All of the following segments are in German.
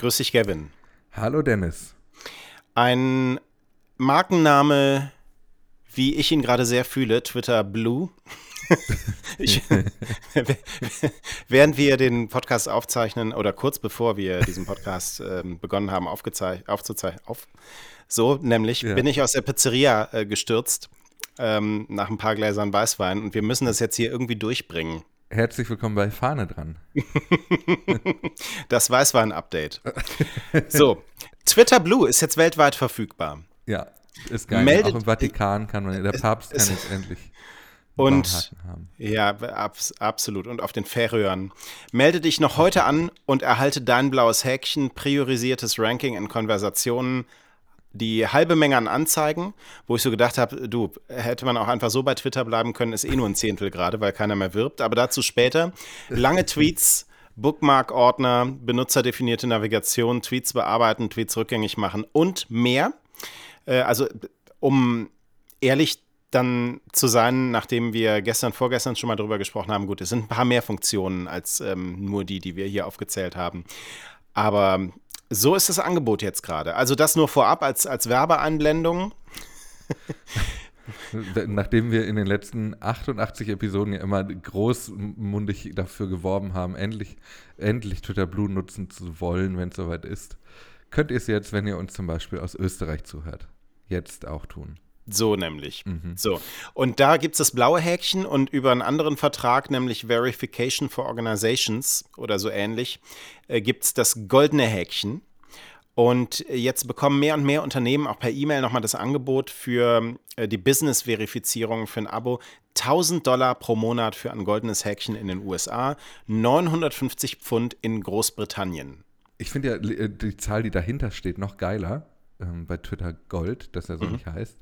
Grüß dich, Gavin. Hallo, Dennis. Ein Markenname, wie ich ihn gerade sehr fühle, Twitter Blue. ich, während wir den Podcast aufzeichnen oder kurz bevor wir diesen Podcast ähm, begonnen haben aufzuzeichnen, auf, so nämlich ja. bin ich aus der Pizzeria äh, gestürzt ähm, nach ein paar Gläsern Weißwein und wir müssen das jetzt hier irgendwie durchbringen. Herzlich willkommen bei Fahne dran. das Weißwein-Update. So, Twitter Blue ist jetzt weltweit verfügbar. Ja, ist geil. Meldet, Auch im Vatikan kann man, der Papst kann jetzt endlich und haben. Ja, abs absolut. Und auf den Färöern. Melde dich noch heute an und erhalte dein blaues Häkchen, priorisiertes Ranking in Konversationen die halbe Menge an Anzeigen, wo ich so gedacht habe, du, hätte man auch einfach so bei Twitter bleiben können, ist eh nur ein Zehntel gerade, weil keiner mehr wirbt. Aber dazu später. Lange Tweets, Bookmark-Ordner, benutzerdefinierte Navigation, Tweets bearbeiten, Tweets rückgängig machen und mehr. Äh, also, um ehrlich dann zu sein, nachdem wir gestern, vorgestern schon mal drüber gesprochen haben, gut, es sind ein paar mehr Funktionen als ähm, nur die, die wir hier aufgezählt haben. Aber so ist das Angebot jetzt gerade. Also das nur vorab als, als Werbeeinblendung. Nachdem wir in den letzten 88 Episoden ja immer großmundig dafür geworben haben, endlich, endlich Twitter Blue nutzen zu wollen, wenn es soweit ist, könnt ihr es jetzt, wenn ihr uns zum Beispiel aus Österreich zuhört, jetzt auch tun. So nämlich. Mhm. So. Und da gibt es das blaue Häkchen und über einen anderen Vertrag, nämlich Verification for Organizations oder so ähnlich, äh, gibt es das goldene Häkchen. Und jetzt bekommen mehr und mehr Unternehmen auch per E-Mail nochmal das Angebot für äh, die Business-Verifizierung für ein Abo. 1000 Dollar pro Monat für ein goldenes Häkchen in den USA, 950 Pfund in Großbritannien. Ich finde ja äh, die Zahl, die dahinter steht, noch geiler ähm, bei Twitter Gold, das ja so mhm. nicht heißt.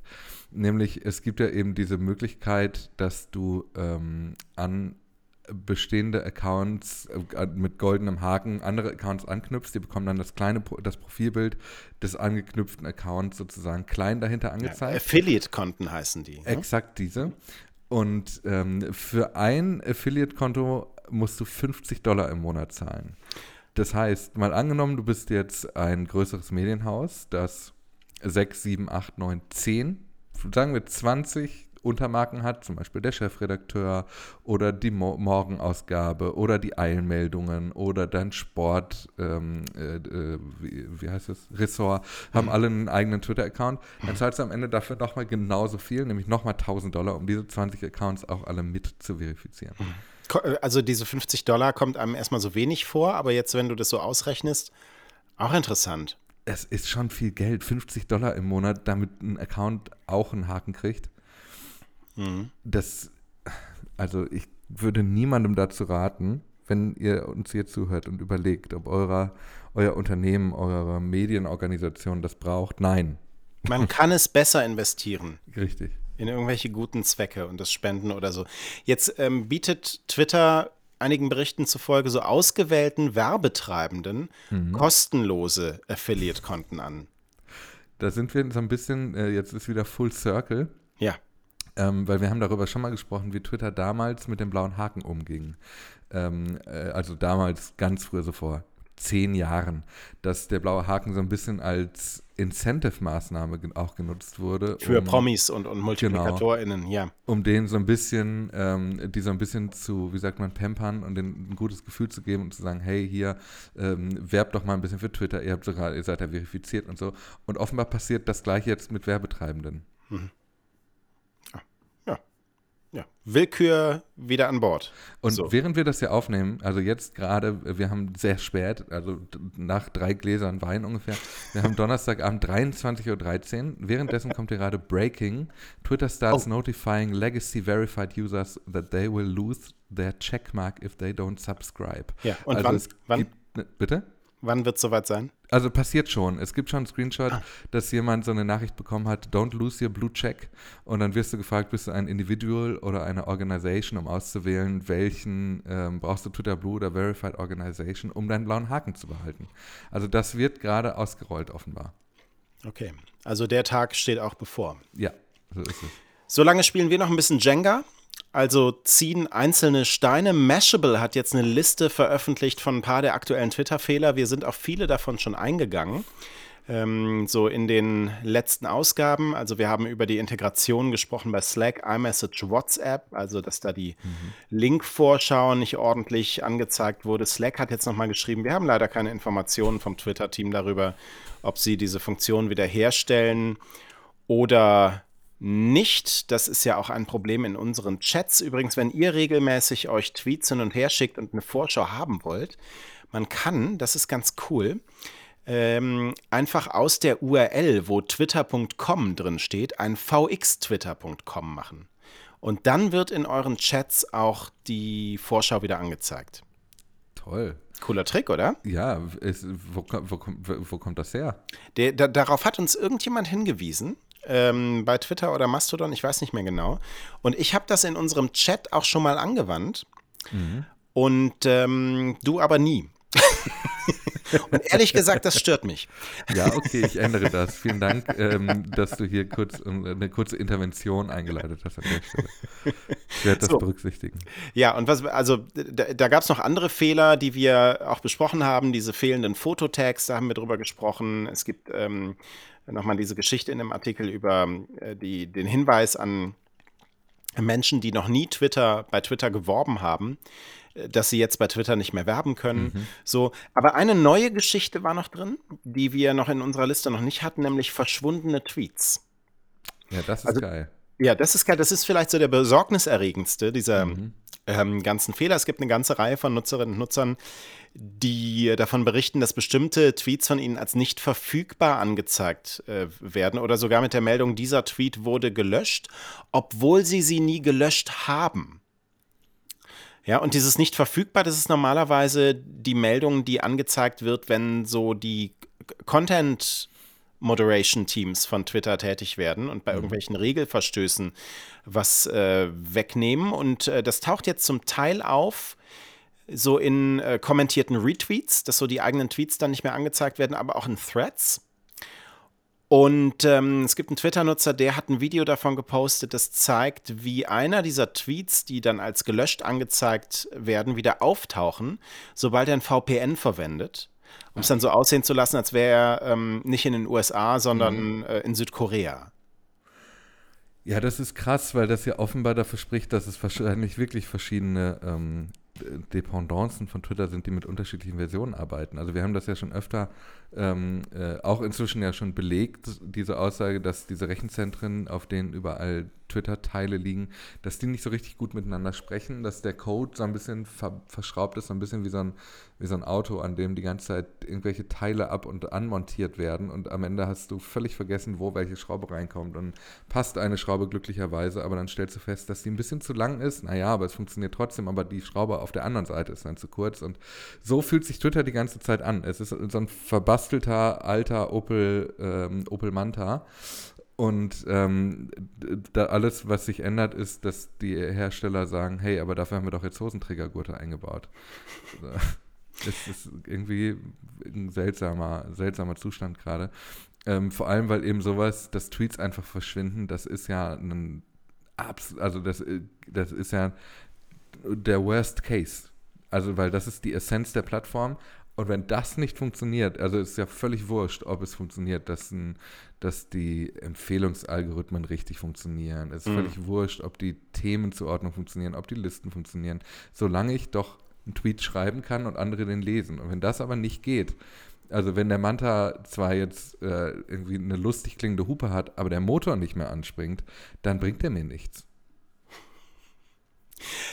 Nämlich, es gibt ja eben diese Möglichkeit, dass du ähm, an bestehende Accounts äh, mit goldenem Haken andere Accounts anknüpfst, die bekommen dann das kleine das Profilbild des angeknüpften Accounts sozusagen klein dahinter angezeigt. Ja, Affiliate-Konten heißen die. Ne? Exakt diese. Und ähm, für ein Affiliate-Konto musst du 50 Dollar im Monat zahlen. Das heißt, mal angenommen, du bist jetzt ein größeres Medienhaus, das 6, 7, 8, 9, 10, sagen wir 20 Untermarken hat, zum Beispiel der Chefredakteur oder die Mo Morgenausgabe oder die Eilmeldungen oder dein Sport, ähm, äh, äh, wie, wie, heißt es, Ressort, haben mhm. alle einen eigenen Twitter-Account. Dann zahlst du am Ende dafür nochmal genauso viel, nämlich nochmal 1000 Dollar, um diese 20 Accounts auch alle mit zu verifizieren. Also diese 50 Dollar kommt einem erstmal so wenig vor, aber jetzt, wenn du das so ausrechnest, auch interessant. Es ist schon viel Geld, 50 Dollar im Monat, damit ein Account auch einen Haken kriegt. Mhm. Das, also ich würde niemandem dazu raten, wenn ihr uns hier zuhört und überlegt, ob eurer, euer Unternehmen, eure Medienorganisation das braucht. Nein. Man kann es besser investieren. Richtig in irgendwelche guten Zwecke und das Spenden oder so. Jetzt ähm, bietet Twitter einigen Berichten zufolge so ausgewählten Werbetreibenden mhm. kostenlose Affiliate-Konten an. Da sind wir so ein bisschen, äh, jetzt ist wieder Full Circle. Ja. Ähm, weil wir haben darüber schon mal gesprochen, wie Twitter damals mit dem blauen Haken umging. Ähm, äh, also damals ganz früher, so vor zehn Jahren, dass der blaue Haken so ein bisschen als Incentive-Maßnahme auch genutzt wurde. Für um, Promis und, und MultiplikatorInnen, genau, ja. Um denen so ein bisschen, ähm, die so ein bisschen zu, wie sagt man, pampern und denen ein gutes Gefühl zu geben und zu sagen, hey, hier, ähm, werbt doch mal ein bisschen für Twitter, ihr habt sogar, ihr seid ja verifiziert und so. Und offenbar passiert das gleiche jetzt mit Werbetreibenden. Mhm. Willkür wieder an Bord. Und so. während wir das hier aufnehmen, also jetzt gerade, wir haben sehr spät, also nach drei Gläsern Wein ungefähr, wir haben Donnerstagabend 23.13 Uhr. Währenddessen kommt hier gerade Breaking. Twitter starts oh. notifying legacy verified users that they will lose their checkmark if they don't subscribe. Ja, und also wann? wann? Gibt, ne, bitte? Wann wird es soweit sein? Also passiert schon. Es gibt schon einen Screenshot, ah. dass jemand so eine Nachricht bekommen hat, don't lose your blue check. Und dann wirst du gefragt, bist du ein Individual oder eine Organisation, um auszuwählen, welchen ähm, brauchst du Twitter Blue oder Verified Organization, um deinen blauen Haken zu behalten. Also das wird gerade ausgerollt offenbar. Okay, also der Tag steht auch bevor. Ja, so ist es. Solange spielen wir noch ein bisschen Jenga also ziehen einzelne Steine. Mashable hat jetzt eine Liste veröffentlicht von ein paar der aktuellen Twitter-Fehler. Wir sind auf viele davon schon eingegangen ähm, so in den letzten Ausgaben. Also wir haben über die Integration gesprochen bei Slack, iMessage, WhatsApp, also dass da die mhm. Link-Vorschau nicht ordentlich angezeigt wurde. Slack hat jetzt nochmal geschrieben, wir haben leider keine Informationen vom Twitter-Team darüber, ob sie diese Funktion wiederherstellen oder nicht. Das ist ja auch ein Problem in unseren Chats. Übrigens, wenn ihr regelmäßig euch Tweets hin und her schickt und eine Vorschau haben wollt, man kann, das ist ganz cool, ähm, einfach aus der URL, wo twitter.com drin steht, ein vxtwitter.com machen. Und dann wird in euren Chats auch die Vorschau wieder angezeigt. Toll. Cooler Trick, oder? Ja, es, wo, wo, wo, kommt das her? Der, da, darauf hat uns irgendjemand hingewiesen. Ähm, bei Twitter oder Mastodon, ich weiß nicht mehr genau. Und ich habe das in unserem Chat auch schon mal angewandt. Mhm. Und ähm, du aber nie. Und ehrlich gesagt, das stört mich. Ja, okay, ich ändere das. Vielen Dank, ähm, dass du hier kurz äh, eine kurze Intervention eingeleitet hast an der Stelle. Ich werde das so. berücksichtigen. Ja, und was, also da, da gab es noch andere Fehler, die wir auch besprochen haben, diese fehlenden Fototags, da haben wir drüber gesprochen. Es gibt ähm, nochmal diese Geschichte in dem Artikel über äh, die, den Hinweis an Menschen, die noch nie Twitter bei Twitter geworben haben, dass sie jetzt bei Twitter nicht mehr werben können. Mhm. So, aber eine neue Geschichte war noch drin, die wir noch in unserer Liste noch nicht hatten, nämlich verschwundene Tweets. Ja, das ist also, geil. Ja, das ist geil. Das ist vielleicht so der besorgniserregendste dieser mhm. ähm, ganzen Fehler. Es gibt eine ganze Reihe von Nutzerinnen und Nutzern, die davon berichten, dass bestimmte Tweets von ihnen als nicht verfügbar angezeigt äh, werden oder sogar mit der Meldung, dieser Tweet wurde gelöscht, obwohl sie sie nie gelöscht haben. Ja, und dieses nicht verfügbar, das ist normalerweise die Meldung, die angezeigt wird, wenn so die Content Moderation Teams von Twitter tätig werden und bei mhm. irgendwelchen Regelverstößen was äh, wegnehmen. Und äh, das taucht jetzt zum Teil auf, so in äh, kommentierten Retweets, dass so die eigenen Tweets dann nicht mehr angezeigt werden, aber auch in Threads. Und ähm, es gibt einen Twitter-Nutzer, der hat ein Video davon gepostet, das zeigt, wie einer dieser Tweets, die dann als gelöscht angezeigt werden, wieder auftauchen, sobald er ein VPN verwendet, um es dann so aussehen zu lassen, als wäre er ähm, nicht in den USA, sondern mhm. äh, in Südkorea. Ja, das ist krass, weil das ja offenbar dafür spricht, dass es wahrscheinlich wirklich verschiedene ähm, Dependancen von Twitter sind, die mit unterschiedlichen Versionen arbeiten. Also wir haben das ja schon öfter ähm, äh, auch inzwischen ja schon belegt, diese Aussage, dass diese Rechenzentren, auf denen überall Twitter-Teile liegen, dass die nicht so richtig gut miteinander sprechen, dass der Code so ein bisschen ver verschraubt ist, so ein bisschen wie so ein, wie so ein Auto, an dem die ganze Zeit irgendwelche Teile ab- und anmontiert werden und am Ende hast du völlig vergessen, wo welche Schraube reinkommt und passt eine Schraube glücklicherweise, aber dann stellst du fest, dass die ein bisschen zu lang ist, naja, aber es funktioniert trotzdem, aber die Schraube auf der anderen Seite ist dann zu kurz und so fühlt sich Twitter die ganze Zeit an. Es ist so ein Verbasst gebastelter alter Opel, ähm, Opel Manta. Und ähm, da alles, was sich ändert, ist, dass die Hersteller sagen, hey, aber dafür haben wir doch jetzt Hosenträgergurte eingebaut. das ist irgendwie ein seltsamer, seltsamer Zustand gerade. Ähm, vor allem, weil eben sowas, dass Tweets einfach verschwinden, das ist ja ein also das, das ist ja der Worst Case. Also, weil das ist die Essenz der Plattform. Und wenn das nicht funktioniert, also ist ja völlig wurscht, ob es funktioniert, dass, ein, dass die Empfehlungsalgorithmen richtig funktionieren. Es ist mhm. völlig wurscht, ob die Themenzuordnung funktionieren, ob die Listen funktionieren, solange ich doch einen Tweet schreiben kann und andere den lesen. Und wenn das aber nicht geht, also wenn der Manta zwar jetzt äh, irgendwie eine lustig klingende Hupe hat, aber der Motor nicht mehr anspringt, dann bringt er mir nichts.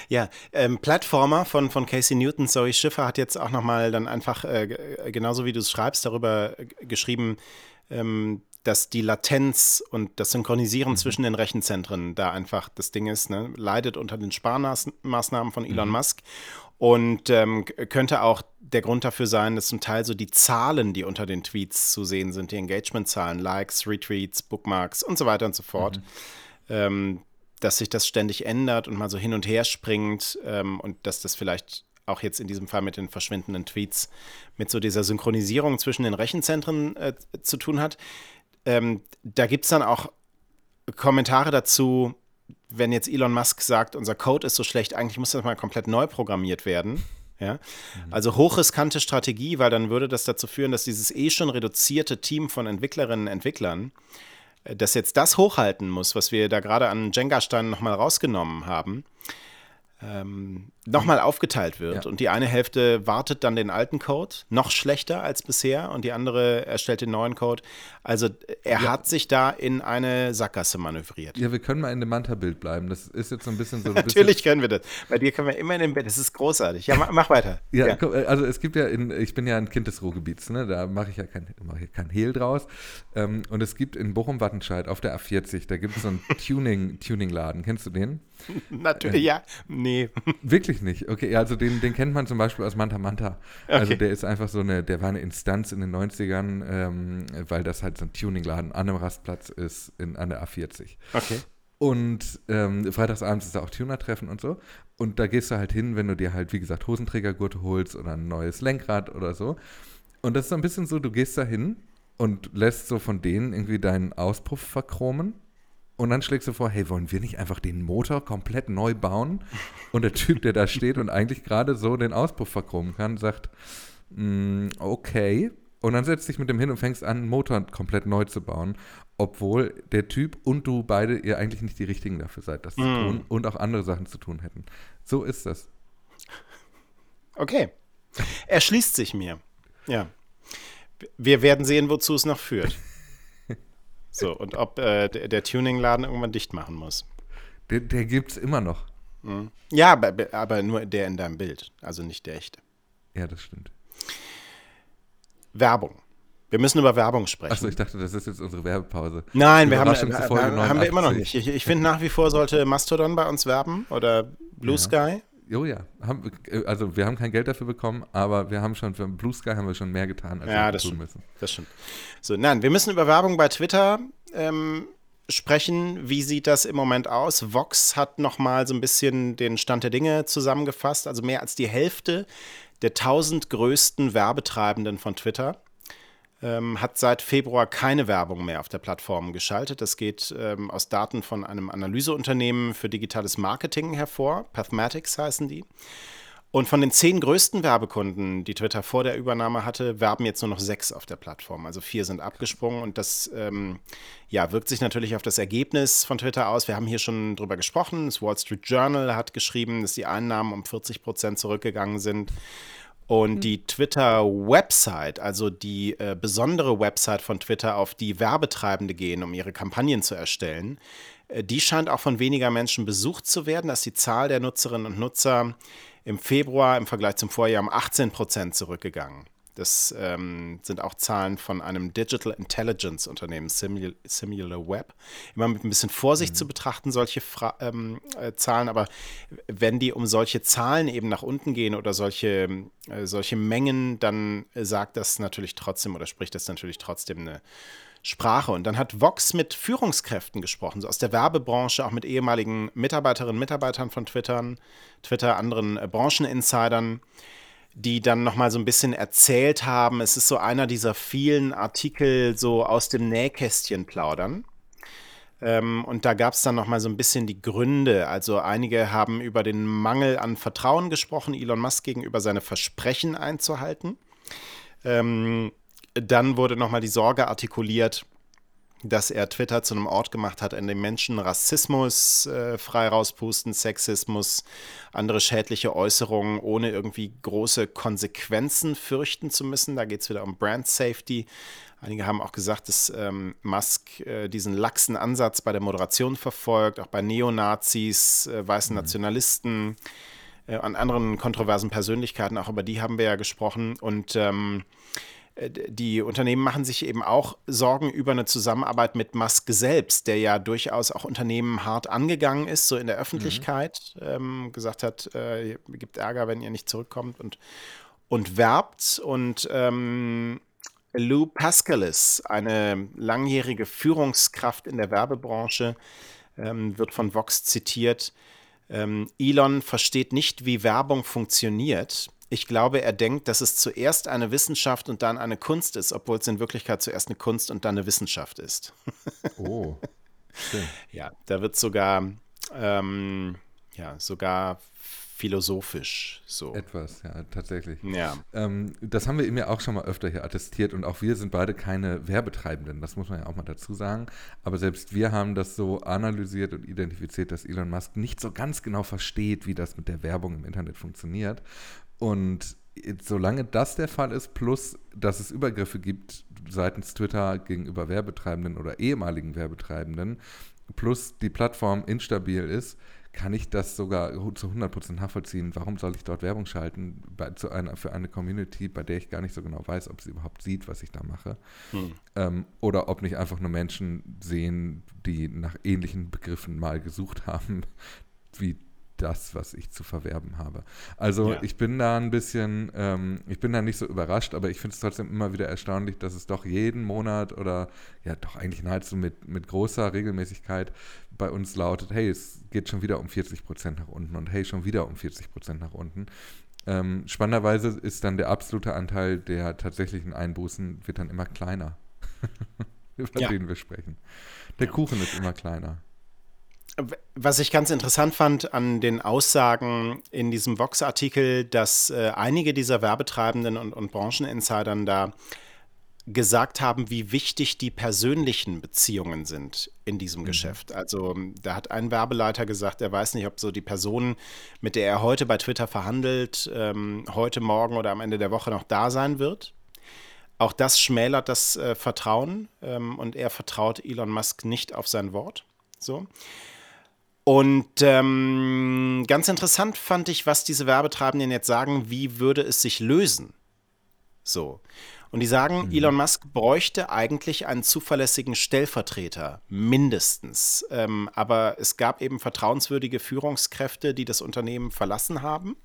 Ja, ähm, Plattformer von, von Casey Newton, Zoe Schiffer hat jetzt auch nochmal dann einfach, äh, genauso wie du es schreibst, darüber äh, geschrieben, ähm, dass die Latenz und das Synchronisieren mhm. zwischen den Rechenzentren da einfach das Ding ist, ne? leidet unter den Sparmaßnahmen von Elon mhm. Musk und ähm, könnte auch der Grund dafür sein, dass zum Teil so die Zahlen, die unter den Tweets zu sehen sind, die Engagement-Zahlen, Likes, Retweets, Bookmarks und so weiter und so fort, mhm. ähm, dass sich das ständig ändert und mal so hin und her springt ähm, und dass das vielleicht auch jetzt in diesem Fall mit den verschwindenden Tweets mit so dieser Synchronisierung zwischen den Rechenzentren äh, zu tun hat. Ähm, da gibt es dann auch Kommentare dazu, wenn jetzt Elon Musk sagt, unser Code ist so schlecht, eigentlich muss das mal komplett neu programmiert werden. Ja? Mhm. Also hochriskante Strategie, weil dann würde das dazu führen, dass dieses eh schon reduzierte Team von Entwicklerinnen und Entwicklern, das jetzt das hochhalten muss, was wir da gerade an Jenga-Steinen nochmal rausgenommen haben, ähm, nochmal aufgeteilt wird. Ja. Und die eine Hälfte wartet dann den alten Code, noch schlechter als bisher, und die andere erstellt den neuen Code. Also er ja. hat sich da in eine Sackgasse manövriert. Ja, wir können mal in dem Manta-Bild bleiben. Das ist jetzt so ein bisschen so. Ein Natürlich können wir das. Bei dir können wir immer in dem Bild. Das ist großartig. Ja, mach, mach weiter. ja, ja, also es gibt ja, in, ich bin ja ein Kind des Ruhrgebiets, ne? da mache ich ja kein, mach ich kein Hehl draus. Ähm, und es gibt in Bochum-Wattenscheid auf der A40, da gibt es so einen Tuning-Laden. Tuning Kennst du den? Natürlich, äh, ja. Nee. Wirklich nicht. Okay, also den, den kennt man zum Beispiel aus Manta Manta. Also okay. der ist einfach so eine, der war eine Instanz in den 90ern, ähm, weil das halt so ein Tuningladen an einem Rastplatz ist in, an der A40. Okay. Und ähm, freitagsabends ist da auch Tuner-Treffen und so. Und da gehst du halt hin, wenn du dir halt, wie gesagt, Hosenträgergurte holst oder ein neues Lenkrad oder so. Und das ist so ein bisschen so, du gehst da hin und lässt so von denen irgendwie deinen Auspuff verchromen und dann schlägst du vor, hey, wollen wir nicht einfach den Motor komplett neu bauen? Und der Typ, der da steht und eigentlich gerade so den Auspuff verchromen kann, sagt, mm, okay. Und dann setzt dich mit dem hin und fängst an, einen Motor komplett neu zu bauen, obwohl der Typ und du beide ihr eigentlich nicht die richtigen dafür seid, das mm. zu tun und auch andere Sachen zu tun hätten. So ist das. Okay. Erschließt sich mir. Ja. Wir werden sehen, wozu es noch führt. So, und ob äh, der, der Tuning-Laden irgendwann dicht machen muss. Der, der gibt es immer noch. Mhm. Ja, aber, aber nur der in deinem Bild, also nicht der echte. Ja, das stimmt. Werbung. Wir müssen über Werbung sprechen. Achso, ich dachte, das ist jetzt unsere Werbepause. Nein, wir haben, wir, haben wir immer noch nicht. Ich, ich finde nach wie vor sollte Mastodon bei uns werben oder Blue ja. Sky. Jo, ja. Haben, äh, also wir haben kein Geld dafür bekommen, aber wir haben schon für Blue Sky haben wir schon mehr getan, als ja, wir das tun stimmt. müssen. Das stimmt. So, nein, wir müssen über Werbung bei Twitter ähm, sprechen. Wie sieht das im Moment aus? Vox hat nochmal so ein bisschen den Stand der Dinge zusammengefasst. Also mehr als die Hälfte der 1000 größten Werbetreibenden von Twitter ähm, hat seit Februar keine Werbung mehr auf der Plattform geschaltet. Das geht ähm, aus Daten von einem Analyseunternehmen für digitales Marketing hervor. Pathmatics heißen die. Und von den zehn größten Werbekunden, die Twitter vor der Übernahme hatte, werben jetzt nur noch sechs auf der Plattform. Also vier sind abgesprungen und das ähm, ja, wirkt sich natürlich auf das Ergebnis von Twitter aus. Wir haben hier schon drüber gesprochen. Das Wall Street Journal hat geschrieben, dass die Einnahmen um 40 Prozent zurückgegangen sind. Und mhm. die Twitter-Website, also die äh, besondere Website von Twitter, auf die Werbetreibende gehen, um ihre Kampagnen zu erstellen, äh, die scheint auch von weniger Menschen besucht zu werden. dass die Zahl der Nutzerinnen und Nutzer im Februar im Vergleich zum Vorjahr um 18 Prozent zurückgegangen. Das ähm, sind auch Zahlen von einem Digital Intelligence Unternehmen, Simul Similar Web. Immer mit ein bisschen Vorsicht mhm. zu betrachten, solche Fra ähm, äh, Zahlen, aber wenn die um solche Zahlen eben nach unten gehen oder solche, äh, solche Mengen, dann sagt das natürlich trotzdem oder spricht das natürlich trotzdem eine Sprache. Und dann hat Vox mit Führungskräften gesprochen, so aus der Werbebranche, auch mit ehemaligen Mitarbeiterinnen und Mitarbeitern von Twitter, Twitter, anderen äh, Brancheninsidern die dann nochmal so ein bisschen erzählt haben. Es ist so einer dieser vielen Artikel so aus dem Nähkästchen plaudern. Ähm, und da gab es dann nochmal so ein bisschen die Gründe. Also einige haben über den Mangel an Vertrauen gesprochen, Elon Musk gegenüber seine Versprechen einzuhalten. Ähm, dann wurde nochmal die Sorge artikuliert, dass er Twitter zu einem Ort gemacht hat, in dem Menschen Rassismus äh, frei rauspusten, Sexismus, andere schädliche Äußerungen, ohne irgendwie große Konsequenzen fürchten zu müssen. Da geht es wieder um Brand Safety. Einige haben auch gesagt, dass ähm, Musk äh, diesen laxen Ansatz bei der Moderation verfolgt, auch bei Neonazis, äh, weißen mhm. Nationalisten, äh, an anderen kontroversen Persönlichkeiten, auch über die haben wir ja gesprochen. Und ähm, äh, die Unternehmen machen sich eben auch Sorgen über eine Zusammenarbeit mit Musk selbst, der ja durchaus auch Unternehmen hart angegangen ist, so in der Öffentlichkeit, mhm. ähm, gesagt hat, äh, gibt Ärger, wenn ihr nicht zurückkommt und, und werbt. Und ähm, Lou Pascalis, eine langjährige Führungskraft in der Werbebranche, ähm, wird von Vox zitiert. Ähm, Elon versteht nicht, wie Werbung funktioniert. Ich glaube, er denkt, dass es zuerst eine Wissenschaft und dann eine Kunst ist, obwohl es in Wirklichkeit zuerst eine Kunst und dann eine Wissenschaft ist. oh. Schön. Ja, da wird sogar ähm, ja, sogar philosophisch so. Etwas, ja, tatsächlich. Ja. Ähm, das haben wir ihm ja auch schon mal öfter hier attestiert und auch wir sind beide keine Werbetreibenden, das muss man ja auch mal dazu sagen. Aber selbst wir haben das so analysiert und identifiziert, dass Elon Musk nicht so ganz genau versteht, wie das mit der Werbung im Internet funktioniert. Und solange das der Fall ist, plus dass es Übergriffe gibt seitens Twitter gegenüber Werbetreibenden oder ehemaligen Werbetreibenden, plus die Plattform instabil ist, kann ich das sogar zu 100% nachvollziehen. Warum soll ich dort Werbung schalten bei, zu einer, für eine Community, bei der ich gar nicht so genau weiß, ob sie überhaupt sieht, was ich da mache? Hm. Ähm, oder ob nicht einfach nur Menschen sehen, die nach ähnlichen Begriffen mal gesucht haben, wie das, was ich zu verwerben habe. Also ja. ich bin da ein bisschen, ähm, ich bin da nicht so überrascht, aber ich finde es trotzdem immer wieder erstaunlich, dass es doch jeden Monat oder ja doch eigentlich nahezu mit, mit großer Regelmäßigkeit bei uns lautet, hey, es geht schon wieder um 40 Prozent nach unten und hey, schon wieder um 40 Prozent nach unten. Ähm, spannenderweise ist dann der absolute Anteil der tatsächlichen Einbußen wird dann immer kleiner, über ja. den wir sprechen. Der Kuchen ist immer kleiner. Was ich ganz interessant fand an den Aussagen in diesem Vox-Artikel, dass äh, einige dieser Werbetreibenden und, und Brancheninsidern da gesagt haben, wie wichtig die persönlichen Beziehungen sind in diesem mhm. Geschäft. Also da hat ein Werbeleiter gesagt, er weiß nicht, ob so die Person, mit der er heute bei Twitter verhandelt, ähm, heute, morgen oder am Ende der Woche noch da sein wird. Auch das schmälert das äh, Vertrauen ähm, und er vertraut Elon Musk nicht auf sein Wort. So. Und ähm, ganz interessant fand ich, was diese Werbetreibenden jetzt sagen, wie würde es sich lösen? So. Und die sagen, mhm. Elon Musk bräuchte eigentlich einen zuverlässigen Stellvertreter, mindestens. Ähm, aber es gab eben vertrauenswürdige Führungskräfte, die das Unternehmen verlassen haben.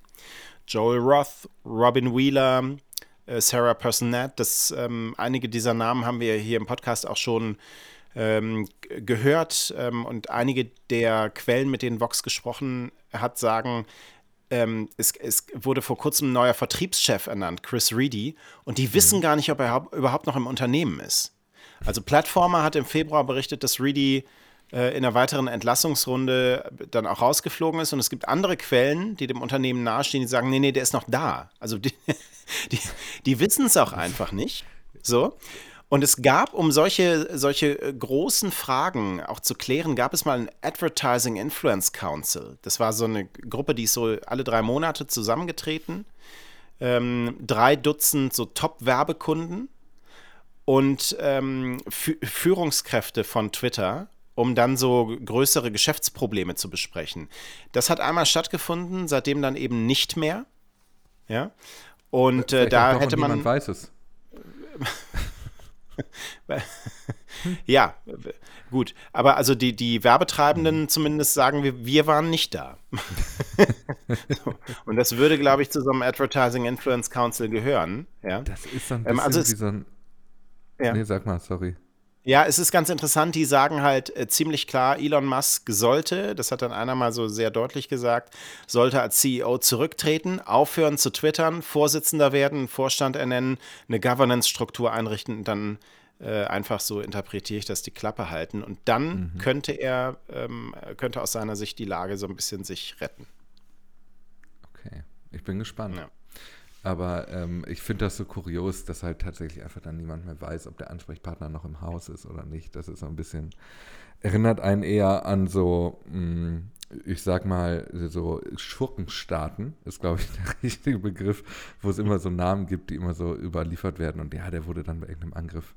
Joel Roth, Robin Wheeler, äh, Sarah Personette, das, ähm, einige dieser Namen haben wir hier im Podcast auch schon ähm, gehört ähm, und einige der Quellen, mit denen Vox gesprochen hat, sagen, ähm, es, es, wurde vor kurzem ein neuer Vertriebschef ernannt, Chris Reedy, und die wissen mhm. gar nicht, ob er überhaupt noch im Unternehmen ist. Also Plattformer hat im Februar berichtet, dass Reedy äh, in einer weiteren Entlassungsrunde dann auch rausgeflogen ist. Und es gibt andere Quellen, die dem Unternehmen nahestehen, die sagen, nee, nee, der ist noch da. Also die, die, die wissen es auch einfach nicht. So. Und es gab, um solche, solche äh, großen Fragen auch zu klären, gab es mal ein Advertising Influence Council. Das war so eine Gruppe, die ist so alle drei Monate zusammengetreten. Ähm, drei Dutzend so Top-Werbekunden und ähm, Führungskräfte von Twitter, um dann so größere Geschäftsprobleme zu besprechen. Das hat einmal stattgefunden, seitdem dann eben nicht mehr. Ja. Und äh, da hätte man. Niemand weiß es. ja, gut. Aber also die, die Werbetreibenden zumindest sagen wir, wir waren nicht da. Und das würde, glaube ich, zu so einem Advertising Influence Council gehören. Ja? Das ist so ein bisschen ähm, also wie so ein. Ja. Nee, sag mal, sorry. Ja, es ist ganz interessant, die sagen halt äh, ziemlich klar, Elon Musk sollte, das hat dann einer mal so sehr deutlich gesagt, sollte als CEO zurücktreten, aufhören zu twittern, Vorsitzender werden, Vorstand ernennen, eine Governance-Struktur einrichten und dann äh, einfach so interpretiere ich das, die Klappe halten. Und dann mhm. könnte er, ähm, könnte aus seiner Sicht die Lage so ein bisschen sich retten. Okay, ich bin gespannt. Ja. Aber ähm, ich finde das so kurios, dass halt tatsächlich einfach dann niemand mehr weiß, ob der Ansprechpartner noch im Haus ist oder nicht. Das ist so ein bisschen, erinnert einen eher an so, mh, mm, ich sag mal, so Schurkenstaaten, ist glaube ich der richtige Begriff, wo es immer so Namen gibt, die immer so überliefert werden. Und ja, der wurde dann bei irgendeinem Angriff.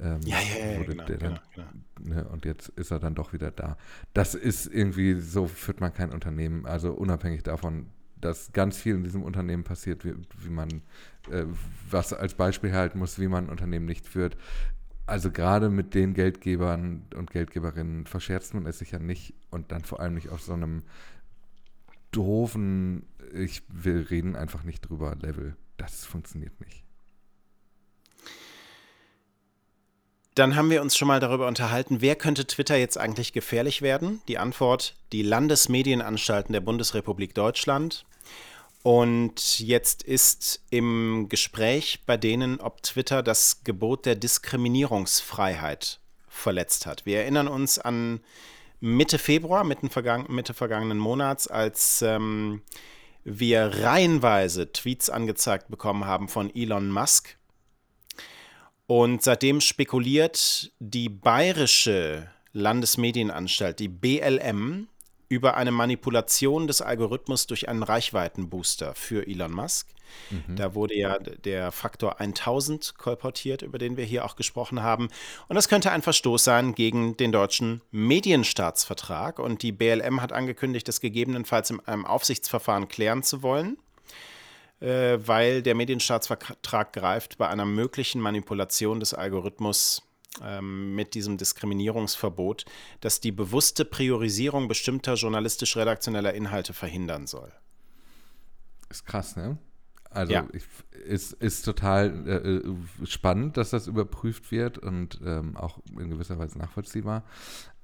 Ähm, ja, ja, ja, genau, dann, genau, genau. Ne, und jetzt ist er dann doch wieder da. Das ist irgendwie, so führt man kein Unternehmen. Also unabhängig davon, dass ganz viel in diesem Unternehmen passiert, wie, wie man, äh, was als Beispiel halten muss, wie man ein Unternehmen nicht führt. Also gerade mit den Geldgebern und Geldgeberinnen verscherzt man es sich ja nicht und dann vor allem nicht auf so einem doofen, ich will reden einfach nicht drüber Level. Das funktioniert nicht. Dann haben wir uns schon mal darüber unterhalten, wer könnte Twitter jetzt eigentlich gefährlich werden? Die Antwort, die Landesmedienanstalten der Bundesrepublik Deutschland. Und jetzt ist im Gespräch bei denen, ob Twitter das Gebot der Diskriminierungsfreiheit verletzt hat. Wir erinnern uns an Mitte Februar, Mitte, vergangen, Mitte vergangenen Monats, als ähm, wir reihenweise Tweets angezeigt bekommen haben von Elon Musk. Und seitdem spekuliert die bayerische Landesmedienanstalt, die BLM, über eine Manipulation des Algorithmus durch einen Reichweitenbooster für Elon Musk. Mhm. Da wurde ja der Faktor 1000 kolportiert, über den wir hier auch gesprochen haben. Und das könnte ein Verstoß sein gegen den deutschen Medienstaatsvertrag. Und die BLM hat angekündigt, das gegebenenfalls in einem Aufsichtsverfahren klären zu wollen, äh, weil der Medienstaatsvertrag greift bei einer möglichen Manipulation des Algorithmus ähm, mit diesem Diskriminierungsverbot, das die bewusste Priorisierung bestimmter journalistisch-redaktioneller Inhalte verhindern soll. Ist krass, ne? Also ja. ich, ist, ist total äh, äh, spannend, dass das überprüft wird und ähm, auch in gewisser Weise nachvollziehbar.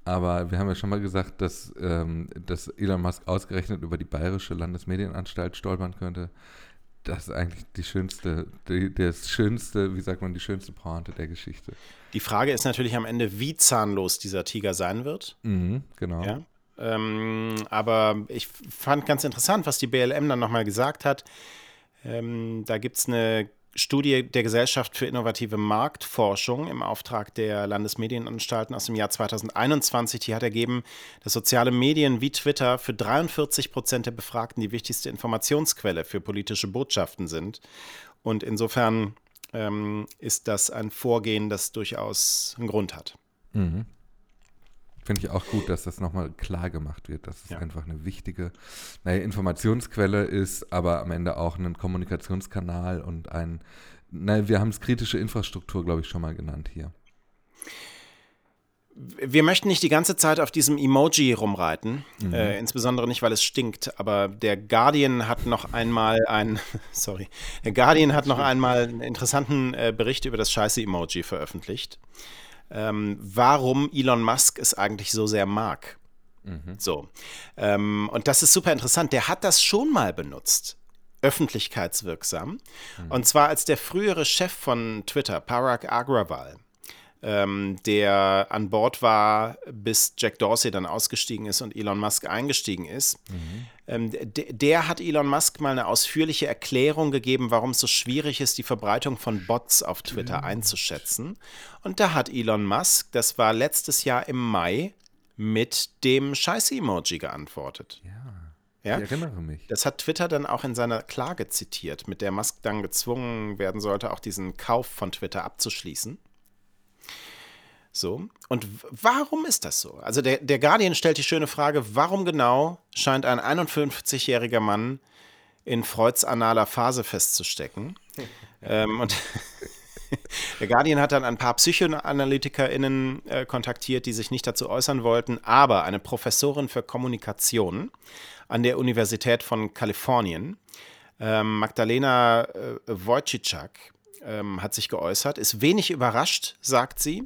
Aber wir haben ja schon mal gesagt, dass, ähm, dass Elon Musk ausgerechnet über die Bayerische Landesmedienanstalt stolpern könnte. Das ist eigentlich die schönste, die, das schönste, wie sagt man, die schönste Pointe der Geschichte. Die Frage ist natürlich am Ende, wie zahnlos dieser Tiger sein wird. Mhm, genau. Ja? Ähm, aber ich fand ganz interessant, was die BLM dann nochmal gesagt hat. Ähm, da gibt es eine Studie der Gesellschaft für innovative Marktforschung im Auftrag der Landesmedienanstalten aus dem Jahr 2021. Die hat ergeben, dass soziale Medien wie Twitter für 43 Prozent der Befragten die wichtigste Informationsquelle für politische Botschaften sind. Und insofern ähm, ist das ein Vorgehen, das durchaus einen Grund hat. Mhm. Finde ich auch gut, dass das nochmal klar gemacht wird, dass es ja. einfach eine wichtige naja, Informationsquelle ist, aber am Ende auch ein Kommunikationskanal und ein, naja, wir haben es kritische Infrastruktur, glaube ich, schon mal genannt hier. Wir möchten nicht die ganze Zeit auf diesem Emoji rumreiten, mhm. äh, insbesondere nicht, weil es stinkt. Aber der Guardian hat noch einmal ein, sorry, der Guardian hat noch einmal einen interessanten äh, Bericht über das scheiße Emoji veröffentlicht ähm, warum Elon Musk es eigentlich so sehr mag. Mhm. So. Ähm, und das ist super interessant. Der hat das schon mal benutzt öffentlichkeitswirksam. Mhm. Und zwar als der frühere Chef von Twitter, Parag Agrawal, ähm, der an Bord war, bis Jack Dorsey dann ausgestiegen ist und Elon Musk eingestiegen ist. Mhm. Ähm, der hat Elon Musk mal eine ausführliche Erklärung gegeben, warum es so schwierig ist, die Verbreitung von Bots auf Twitter mhm. einzuschätzen. Und da hat Elon Musk, das war letztes Jahr im Mai, mit dem Scheiße-Emoji geantwortet. Ja. Ja? Ich erinnere mich. Das hat Twitter dann auch in seiner Klage zitiert, mit der Musk dann gezwungen werden sollte, auch diesen Kauf von Twitter abzuschließen. So. Und warum ist das so? Also der, der Guardian stellt die schöne Frage, warum genau scheint ein 51-jähriger Mann in Freuds analer Phase festzustecken? ähm, und der Guardian hat dann ein paar PsychoanalytikerInnen äh, kontaktiert, die sich nicht dazu äußern wollten, aber eine Professorin für Kommunikation an der Universität von Kalifornien, ähm, Magdalena äh, Wojcicak, ähm, hat sich geäußert, ist wenig überrascht, sagt sie,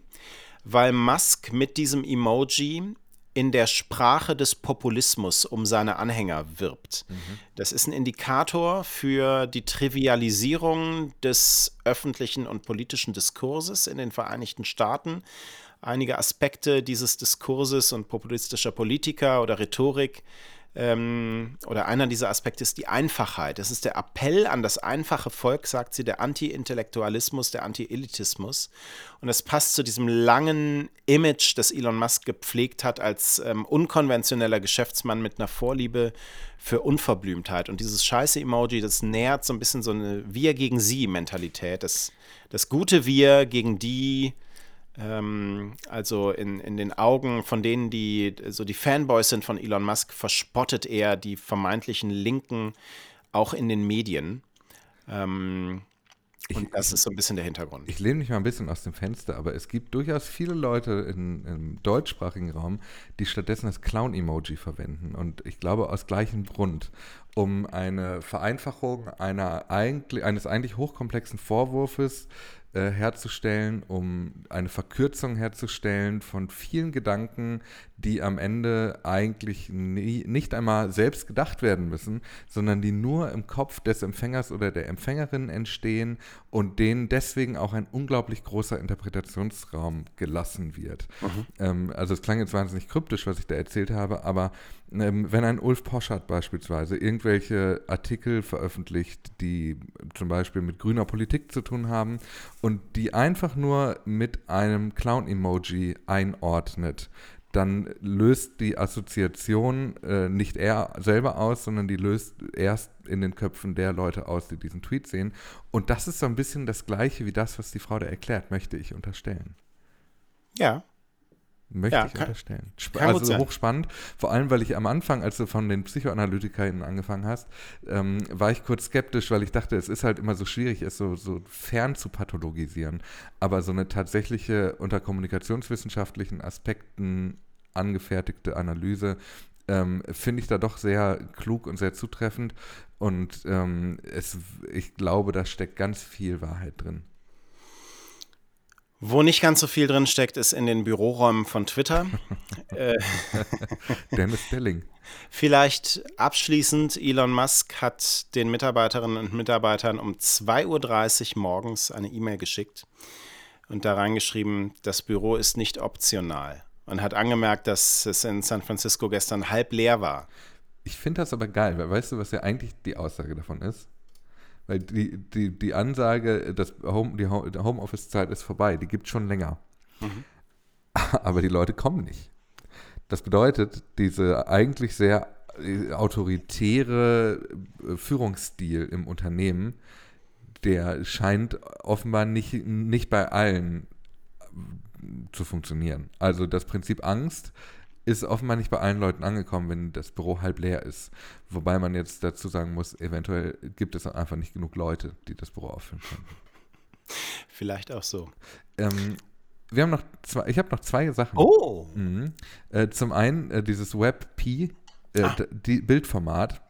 weil Musk mit diesem Emoji in der Sprache des Populismus um seine Anhänger wirbt. Mhm. Das ist ein Indikator für die Trivialisierung des öffentlichen und politischen Diskurses in den Vereinigten Staaten. Einige Aspekte dieses Diskurses und populistischer Politiker oder Rhetorik ähm, oder einer dieser Aspekte ist die Einfachheit. Es ist der Appell an das einfache Volk, sagt sie, der Anti-Intellektualismus, der Anti-Elitismus. Und das passt zu diesem langen Image, das Elon Musk gepflegt hat als ähm, unkonventioneller Geschäftsmann mit einer Vorliebe für Unverblümtheit. Und dieses scheiße Emoji, das nährt so ein bisschen so eine Wir gegen sie Mentalität. Das, das gute Wir gegen die, ähm, also in, in den Augen von denen, die so die Fanboys sind von Elon Musk, verspottet er die vermeintlichen Linken auch in den Medien. Ähm, und ich, das ist so ein bisschen der Hintergrund. Ich lehne mich mal ein bisschen aus dem Fenster, aber es gibt durchaus viele Leute in, im deutschsprachigen Raum, die stattdessen das Clown-Emoji verwenden. Und ich glaube aus gleichem Grund. Um eine Vereinfachung einer eigentlich, eines eigentlich hochkomplexen Vorwurfs äh, herzustellen, um eine Verkürzung herzustellen von vielen Gedanken, die am Ende eigentlich nie, nicht einmal selbst gedacht werden müssen, sondern die nur im Kopf des Empfängers oder der Empfängerin entstehen und denen deswegen auch ein unglaublich großer Interpretationsraum gelassen wird. Mhm. Ähm, also es klang jetzt wahnsinnig kryptisch, was ich da erzählt habe, aber wenn ein Ulf Poschardt beispielsweise irgendwelche Artikel veröffentlicht, die zum Beispiel mit grüner Politik zu tun haben und die einfach nur mit einem Clown-Emoji einordnet, dann löst die Assoziation äh, nicht er selber aus, sondern die löst erst in den Köpfen der Leute aus, die diesen Tweet sehen. Und das ist so ein bisschen das Gleiche wie das, was die Frau da erklärt, möchte ich unterstellen. Ja, Möchte ja, ich kann, unterstellen. Kann also hochspannend. Vor allem, weil ich am Anfang, als du von den PsychoanalytikerInnen angefangen hast, ähm, war ich kurz skeptisch, weil ich dachte, es ist halt immer so schwierig, es so, so fern zu pathologisieren. Aber so eine tatsächliche unter kommunikationswissenschaftlichen Aspekten angefertigte Analyse ähm, finde ich da doch sehr klug und sehr zutreffend. Und ähm, es, ich glaube, da steckt ganz viel Wahrheit drin. Wo nicht ganz so viel drin steckt, ist in den Büroräumen von Twitter. Äh, Dennis Stelling. Vielleicht abschließend, Elon Musk hat den Mitarbeiterinnen und Mitarbeitern um 2.30 Uhr morgens eine E-Mail geschickt und da reingeschrieben, das Büro ist nicht optional und hat angemerkt, dass es in San Francisco gestern halb leer war. Ich finde das aber geil, weil weißt du, was ja eigentlich die Aussage davon ist? Weil die, die, die Ansage, dass Home, die Homeoffice-Zeit ist vorbei, die gibt es schon länger. Mhm. Aber die Leute kommen nicht. Das bedeutet, diese eigentlich sehr äh, autoritäre äh, Führungsstil im Unternehmen, der scheint offenbar nicht, nicht bei allen äh, zu funktionieren. Also das Prinzip Angst ist offenbar nicht bei allen Leuten angekommen, wenn das Büro halb leer ist. Wobei man jetzt dazu sagen muss, eventuell gibt es einfach nicht genug Leute, die das Büro auffüllen können. Vielleicht auch so. Ähm, wir haben noch zwei, ich habe noch zwei Sachen. Oh! Mhm. Äh, zum einen äh, dieses WebP, äh, ah. die Bildformat.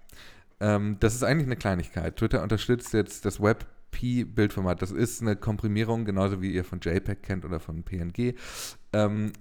Ähm, das ist eigentlich eine Kleinigkeit. Twitter unterstützt jetzt das WebP-Bildformat. Das ist eine Komprimierung, genauso wie ihr von JPEG kennt oder von PNG. Ähm,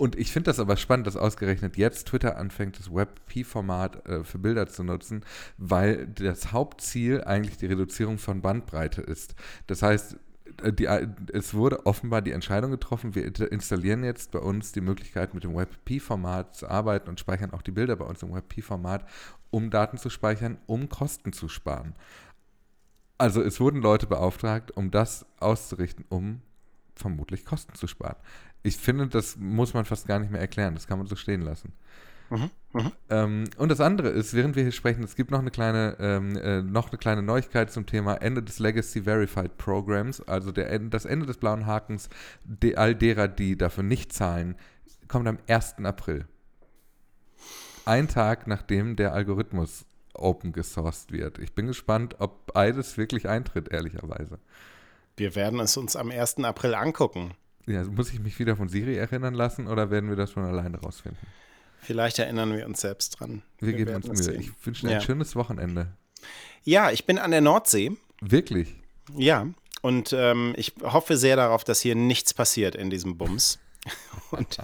und ich finde das aber spannend, dass ausgerechnet jetzt Twitter anfängt, das WebP-Format äh, für Bilder zu nutzen, weil das Hauptziel eigentlich die Reduzierung von Bandbreite ist. Das heißt, äh, die, äh, es wurde offenbar die Entscheidung getroffen, wir installieren jetzt bei uns die Möglichkeit, mit dem WebP-Format zu arbeiten und speichern auch die Bilder bei uns im WebP-Format, um Daten zu speichern, um Kosten zu sparen. Also es wurden Leute beauftragt, um das auszurichten, um vermutlich Kosten zu sparen ich finde, das muss man fast gar nicht mehr erklären. Das kann man so stehen lassen. Mhm, mh. ähm, und das andere ist, während wir hier sprechen, es gibt noch eine kleine, ähm, äh, noch eine kleine Neuigkeit zum Thema Ende des Legacy Verified Programs, also der, das Ende des blauen Hakens de, all derer, die dafür nicht zahlen, kommt am 1. April. Ein Tag nachdem der Algorithmus open gesourced wird. Ich bin gespannt, ob beides wirklich eintritt, ehrlicherweise. Wir werden es uns am 1. April angucken. Ja, muss ich mich wieder von Siri erinnern lassen oder werden wir das schon alleine rausfinden? Vielleicht erinnern wir uns selbst dran. Wir, wir geben uns Mühe. Ich wünsche dir ja. ein schönes Wochenende. Ja, ich bin an der Nordsee. Wirklich? Ja, und ähm, ich hoffe sehr darauf, dass hier nichts passiert in diesem Bums. Und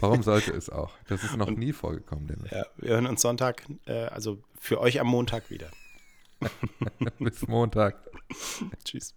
Warum sollte es auch? Das ist noch und, nie vorgekommen. Dennis. Ja, wir hören uns Sonntag, äh, also für euch am Montag wieder. Bis Montag. Tschüss.